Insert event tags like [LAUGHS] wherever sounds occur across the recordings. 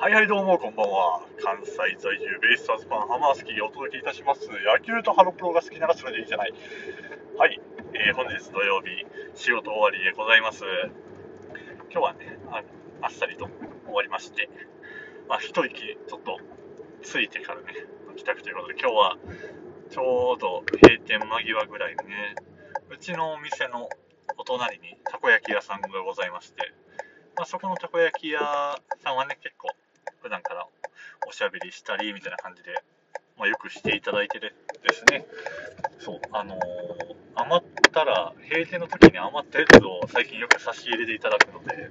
はいはいどうもこんばんは。関西在住ベイスターズファンハマースキーがお届けいたします。野球とハロプロが好きならそれでいいじゃない。はい、えー本日土曜日、仕事終わりでございます。今日はね、ああっさりと終わりまして、まあ、一息ちょっとついてからね、帰宅ということで、今日はちょうど閉店間際ぐらいでね、うちのお店のお隣にたこ焼き屋さんがございまして、まあ、そこのたこ焼き屋さんはね、結構普段からおしゃべりしたりみたいな感じで、まあ、よくしていただいてでですね、そう、あのー余ったら、閉店の時に余ったやつを最近よく差し入れでいただくので、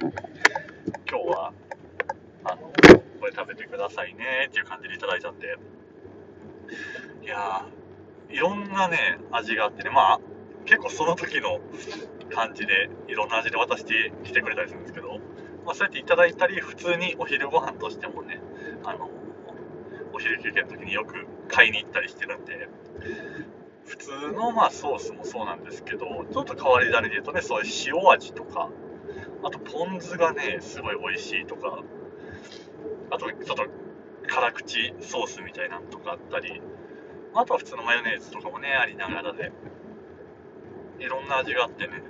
今日は、あのこれ食べてくださいねっていう感じでいただいたんで、いやー、いろんなね、味があってね、まあ、結構その時の感じで、いろんな味で渡してきてくれたりするんですけど、まあ、そうやっていただいたり、普通にお昼ご飯としてもね、あの、お昼休憩の時によく買いに行ったりしてるんで、普通のまあソースもそうなんですけど、ちょっと変わり種で言うとね、そういう塩味とか、あとポン酢がね、すごい美味しいとか、あとちょっと辛口ソースみたいなのとかあったり、あとは普通のマヨネーズとかもね、ありながらで、いろんな味があってね、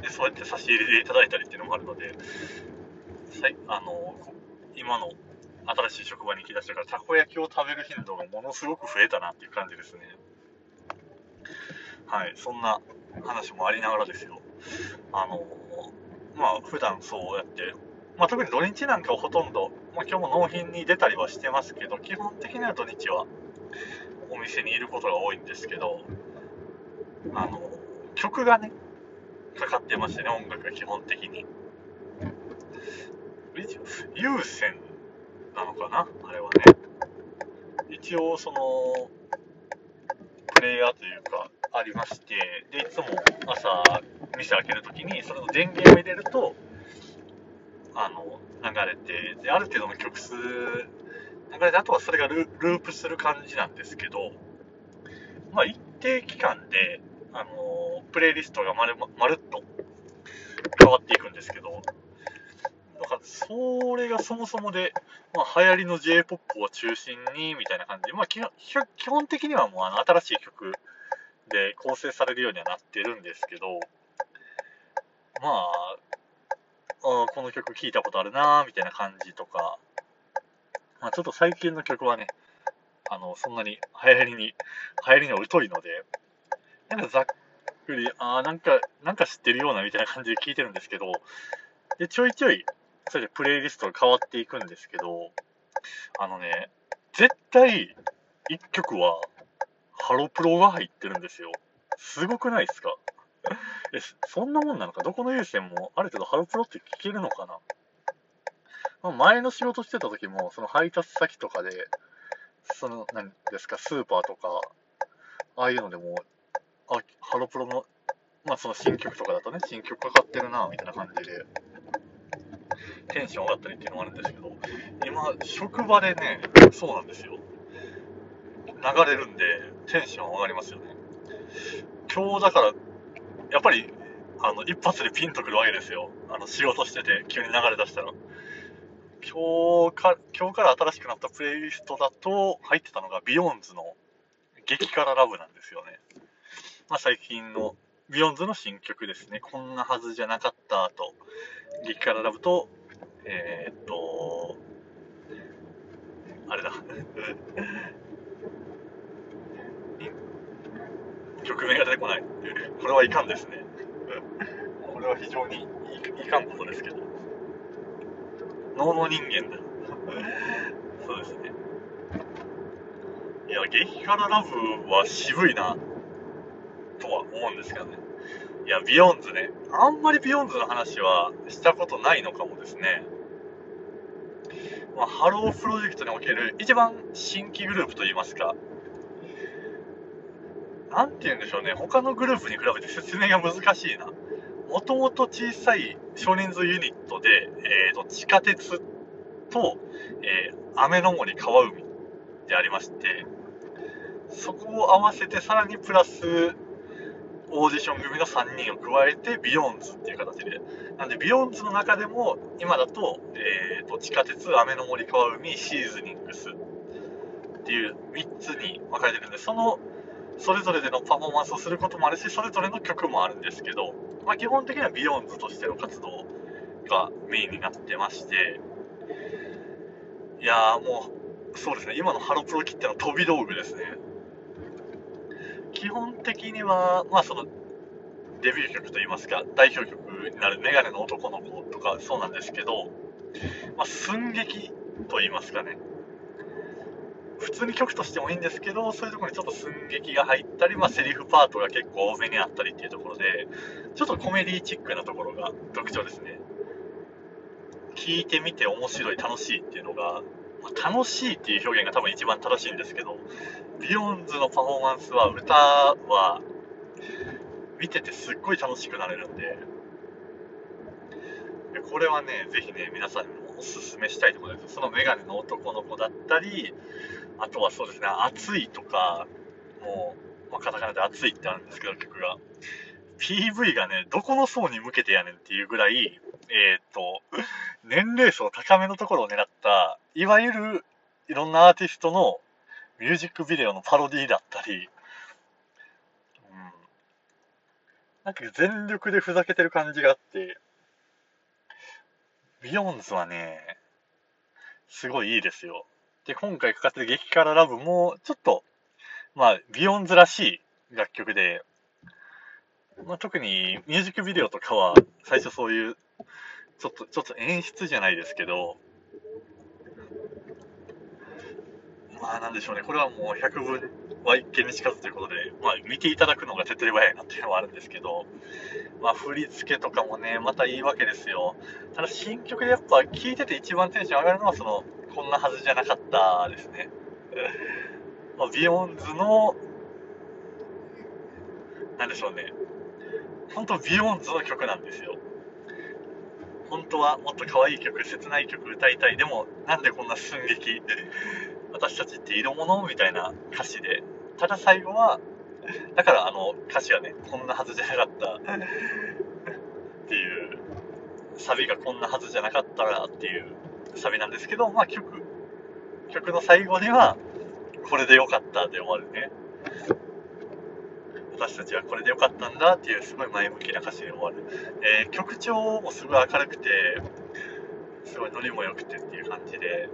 でそうやって差し入れでいただいたりっていうのもあるので、あの今の新しい職場に行きだしてから、たこ焼きを食べる頻度がものすごく増えたなっていう感じですね。はい、そんな話もありながらですよ。あのまあ、普段そうやって、まあ、特に土日なんかはほとんど、まあ、今日も納品に出たりはしてますけど、基本的には土日はお店にいることが多いんですけど、あの曲がね、かかってましてね、音楽が基本的に。一応有線なのかな？あれはね。一応、その、プレイヤーというか、ありまして、で、いつも朝、店開けるときに、それの電源を入れると、あの、流れて、で、ある程度の曲数、流れて、あとはそれがルループする感じなんですけど、まあ、一定期間で、あの、プレイリストがまるまるっと変わっていくんですけど、だから、それがそもそもで、まあ、流行りの J-POP を中心に、みたいな感じ。で、まあ、基本的にはもう、あの、新しい曲で構成されるようにはなってるんですけど、まあ、あこの曲聴いたことあるなみたいな感じとか、まあ、ちょっと最近の曲はね、あの、そんなに流行りに、流行りに疎いので、なんかざっくり、ああ、なんか、なんか知ってるようなみたいな感じで聞いてるんですけど、で、ちょいちょい、それでプレイリストが変わっていくんですけど、あのね、絶対、一曲は、ハロプロが入ってるんですよ。すごくないですか？え、そんなもんなのか？どこの有線もある程度ハロプロって聞けるのかな？まあ前の仕事してた時も、その配達先とかで、その、何ですか、スーパーとか、ああいうのでも、あ、ハロプロの、まあその新曲とかだとね、新曲かかってるな、みたいな感じで、テンション上がったりっていうのもあるんですけど、今、職場でね、そうなんですよ。流れるんで、テンション上がりますよね。今日だから、やっぱり、あの、一発でピンとくるわけですよ。あの、仕事してて、急に流れ出したら。今日か、今日から新しくなったプレイリストだと、入ってたのがビヨンズの激辛ラブなんですよね。まあ、最近のビヨンズの新曲ですね。こんなはずじゃなかったと、激辛ラブと、えー、っと、あれだ。[LAUGHS] 曲名が出てこない。これはいかんですね。これは非常にいかんことですけど。 Now Now 人間だ。そうですね。いや、激辛ラブは渋いな、とは思うんですけどね。いや、ビヨンズね。あんまりビヨンズの話はしたことないのかもですね。まあ、ハロープロジェクトにおける一番新規グループといいますか、なんて言うんでしょうね、他のグループに比べて説明が難しいな。もともと小さい少人数ユニットで、えーと、地下鉄と、えー、雨ノ森川海でありまして、そこを合わせてさらにプラスオーディション組の3人を加えてビヨンズっていう形で。なんでビヨンズの中でも今だと、えーと、地下鉄、雨ノ森川海、シーズニングスっていう3つに分かれてるんで、そのそれぞれでのパフォーマンスをすることもあるし、それぞれの曲もあるんですけど、まあ、基本的にはビヨンズとしての活動がメインになってまして、いやもう、そうですね、今のハロプロきっての飛び道具ですね。基本的には、まあその、デビュー曲といいますか、代表曲になるメガネの男の子とかそうなんですけど、まあ、寸劇と言いますかね。普通に曲としてもいいんですけど、そういうところにちょっと寸劇が入ったり、まあ、セリフパートが結構多めにあったりっていうところで、ちょっとコメディチックなところが特徴ですね。聞いてみて面白い、楽しいっていうのが、まあ、楽しいっていう表現が多分一番正しいんですけど、ビヨンズのパフォーマンスは、歌は、見ててすっごい楽しくなれるんで、これはね、ぜひね、皆さんにもおすすめしたいところです。そのメガネの男の子だったり、あとはそうですね、熱いとか、もう、まあ、カタカナで熱いってあるんですけど、曲が。PV がね、どこの層に向けてやねんっていうぐらい、えっ、と、年齢層高めのところを狙った、いわゆるいろんなアーティストのミュージックビデオのパロディだったり、うん、なんか全力でふざけてる感じがあって、ビヨンズはね、すごいいいですよ。で、今回かかってる激辛ラブも、ちょっと、まあ、ビヨンズらしい楽曲で、まあ、特にミュージックビデオとかは、最初そういう、ちょっと、ちょっと演出じゃないですけど、まあなんでしょうね、これはもう百聞は一見にしかずということで、まあ見ていただくのが手っ取り早いなっていうのはあるんですけど、まあ振り付けとかもね、またいいわけですよ。ただ新曲でやっぱ聴いてて一番テンション上がるのはその、こんなはずじゃなかったですね。[LAUGHS] まあ、ビヨンズの、なんでしょうね。本当ビヨンズの曲なんですよ。本当はもっと可愛い曲、切ない曲歌いたい。でも、なんでこんな寸劇、私たちって色物みたいな歌詞で。ただ最後は、[LAUGHS] だからあの歌詞はね、こんなはずじゃなかったっていう、サビがこんなはずじゃなかったらっていうサビなんですけど、まあ曲、曲の最後には、これでよかったで終わるね。私たちはこれでよかったんだっていうすごい前向きな歌詞で終わる。えー、曲調もすごい明るくて、すごいノリも良くてっていう感じで、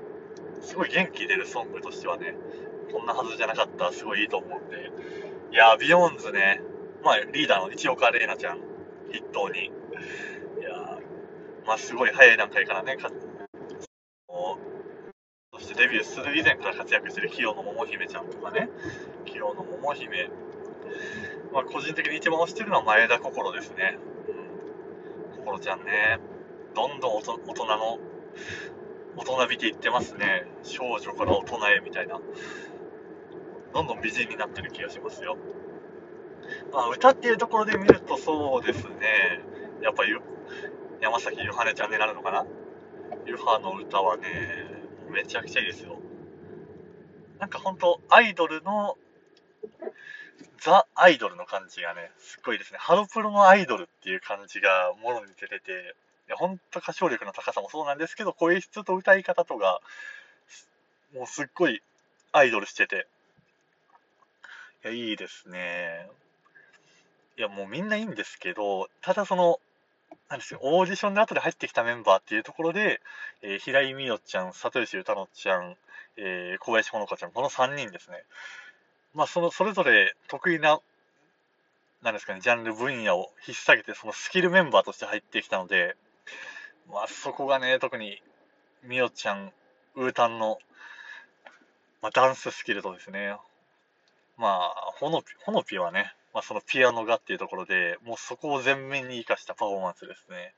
すごい元気出るソングとしてはね、こんなはずじゃなかった、すごいいいと思うんで。いやビヨーンズね、まあリーダーの一岡伶奈ちゃん。筆頭に、いやまあすごい早い段階からね、そしてデビューする以前から活躍してる清野桃々姫ちゃんとかね、清野桃々姫、まあ、個人的に一番推してるのは前田こころですね。うん。こころちゃんね、どんどん大人の、大人びていってますね。少女から大人へみたいな。どんどん美人になってる気がしますよ。まあ、歌っていうところで見るとそうですね。やっぱり、山崎ゆはねちゃんになるのかな？ゆはの歌はね、めちゃくちゃいいですよ。なんかほんと、アイドルの、ザ・アイドルの感じがね、すっごいですね。ハロプロのアイドルっていう感じがもろに出てて、いやほんと歌唱力の高さもそうなんですけど、声質と歌い方とか、もうすっごいアイドルしてて、いや、いいですね。いや、もうみんないいんですけど、ただその、なんですよ、オーディションで後で入ってきたメンバーっていうところで、えー、平井美桜ちゃん、里吉歌乃ちゃん、えー、小林ほのかちゃん、この3人ですね。まあ、その、それぞれ得意な、なんですかね、ジャンル分野を引っ提げて、そのスキルメンバーとして入ってきたので、まあ、そこがね、特に、美桜ちゃん、ウータンの、まあ、ダンススキルとですね、まあ、ほのぴ、ほのぴはね、まあ、そのピアノがっていうところで、もうそこを全面に生かしたパフォーマンスですね。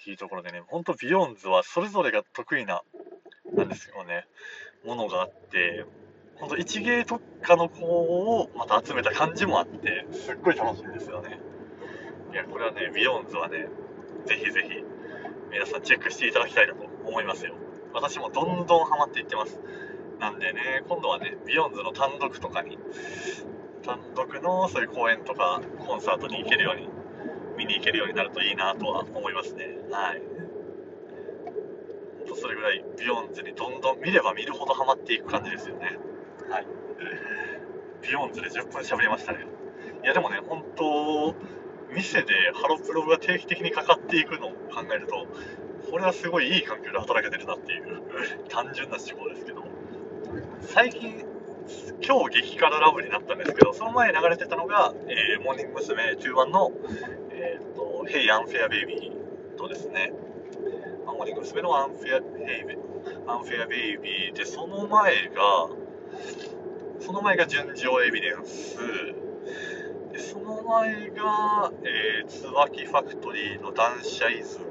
っていうところでね、ほんとビヨーンズはそれぞれが得意な、なんですよね、ものがあって、ほんと一芸特化の子をまた集めた感じもあって、すっごい楽しいんですよね。いや、これはね、ビヨーンズはね、ぜひぜひ、皆さんチェックしていただきたいなと思いますよ。私もどんどんハマっていってます。なんでね、今度はね、ビヨンズの単独とかに単独のそういう公演とかコンサートに行けるように見に行けるようになるといいなとは思いますね。はい。それぐらいビヨンズにどんどん見れば見るほどハマっていく感じですよね。はい。ビヨンズで10分喋りましたね。いやでもね本当店でハロプロが定期的にかかっていくのを考えるとこれはすごいいい環境で働けてるなっていう [LAUGHS] 単純な思考ですけど最近今日激辛ラブになったんですけどその前に流れてたのが、えー、モーニング娘。21の「えーと、と Hey Unfair Baby」とですねモーニング娘。の Unfair Baby, Unfair Baby でその前がその前が純情エビデンスその前が、えー、椿ファクトリーのダンシャイズム。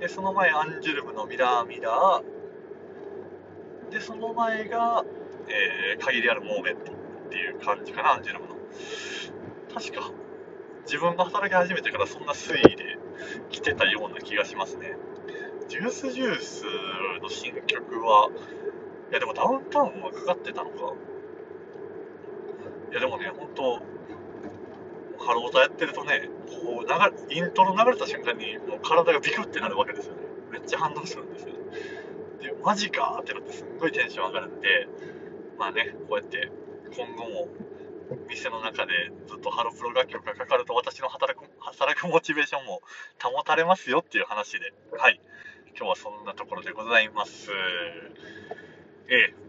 でその前アンジュルムのミラーミラー。でその前が、えー、限りあるモーメントっていう感じかなアンジュルムの。確か自分が働き始めてからそんな推移で来てたような気がしますね。ジュースジュースの新曲はいやでもダウンタウンはかかってたのか。いやでもね本当ハロータやってるとね、こう流れ、イントロ流れた瞬間に、もう体がビクってなるわけですよね。めっちゃ反応するんですよ。で、マジかってなってすんごいテンション上がるんで、まあね、こうやって今後も店の中でずっとハロプロ楽曲がかかると私の働く、働くモチベーションも保たれますよっていう話で、はい。今日はそんなところでございます。ええ。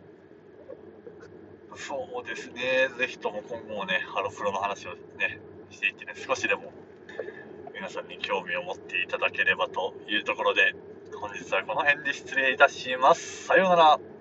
そうですね。ぜひとも今後もね、ハロプロの話をね、していってね、少しでも皆さんに興味を持っていただければというところで、本日はこの辺で失礼いたします。さようなら。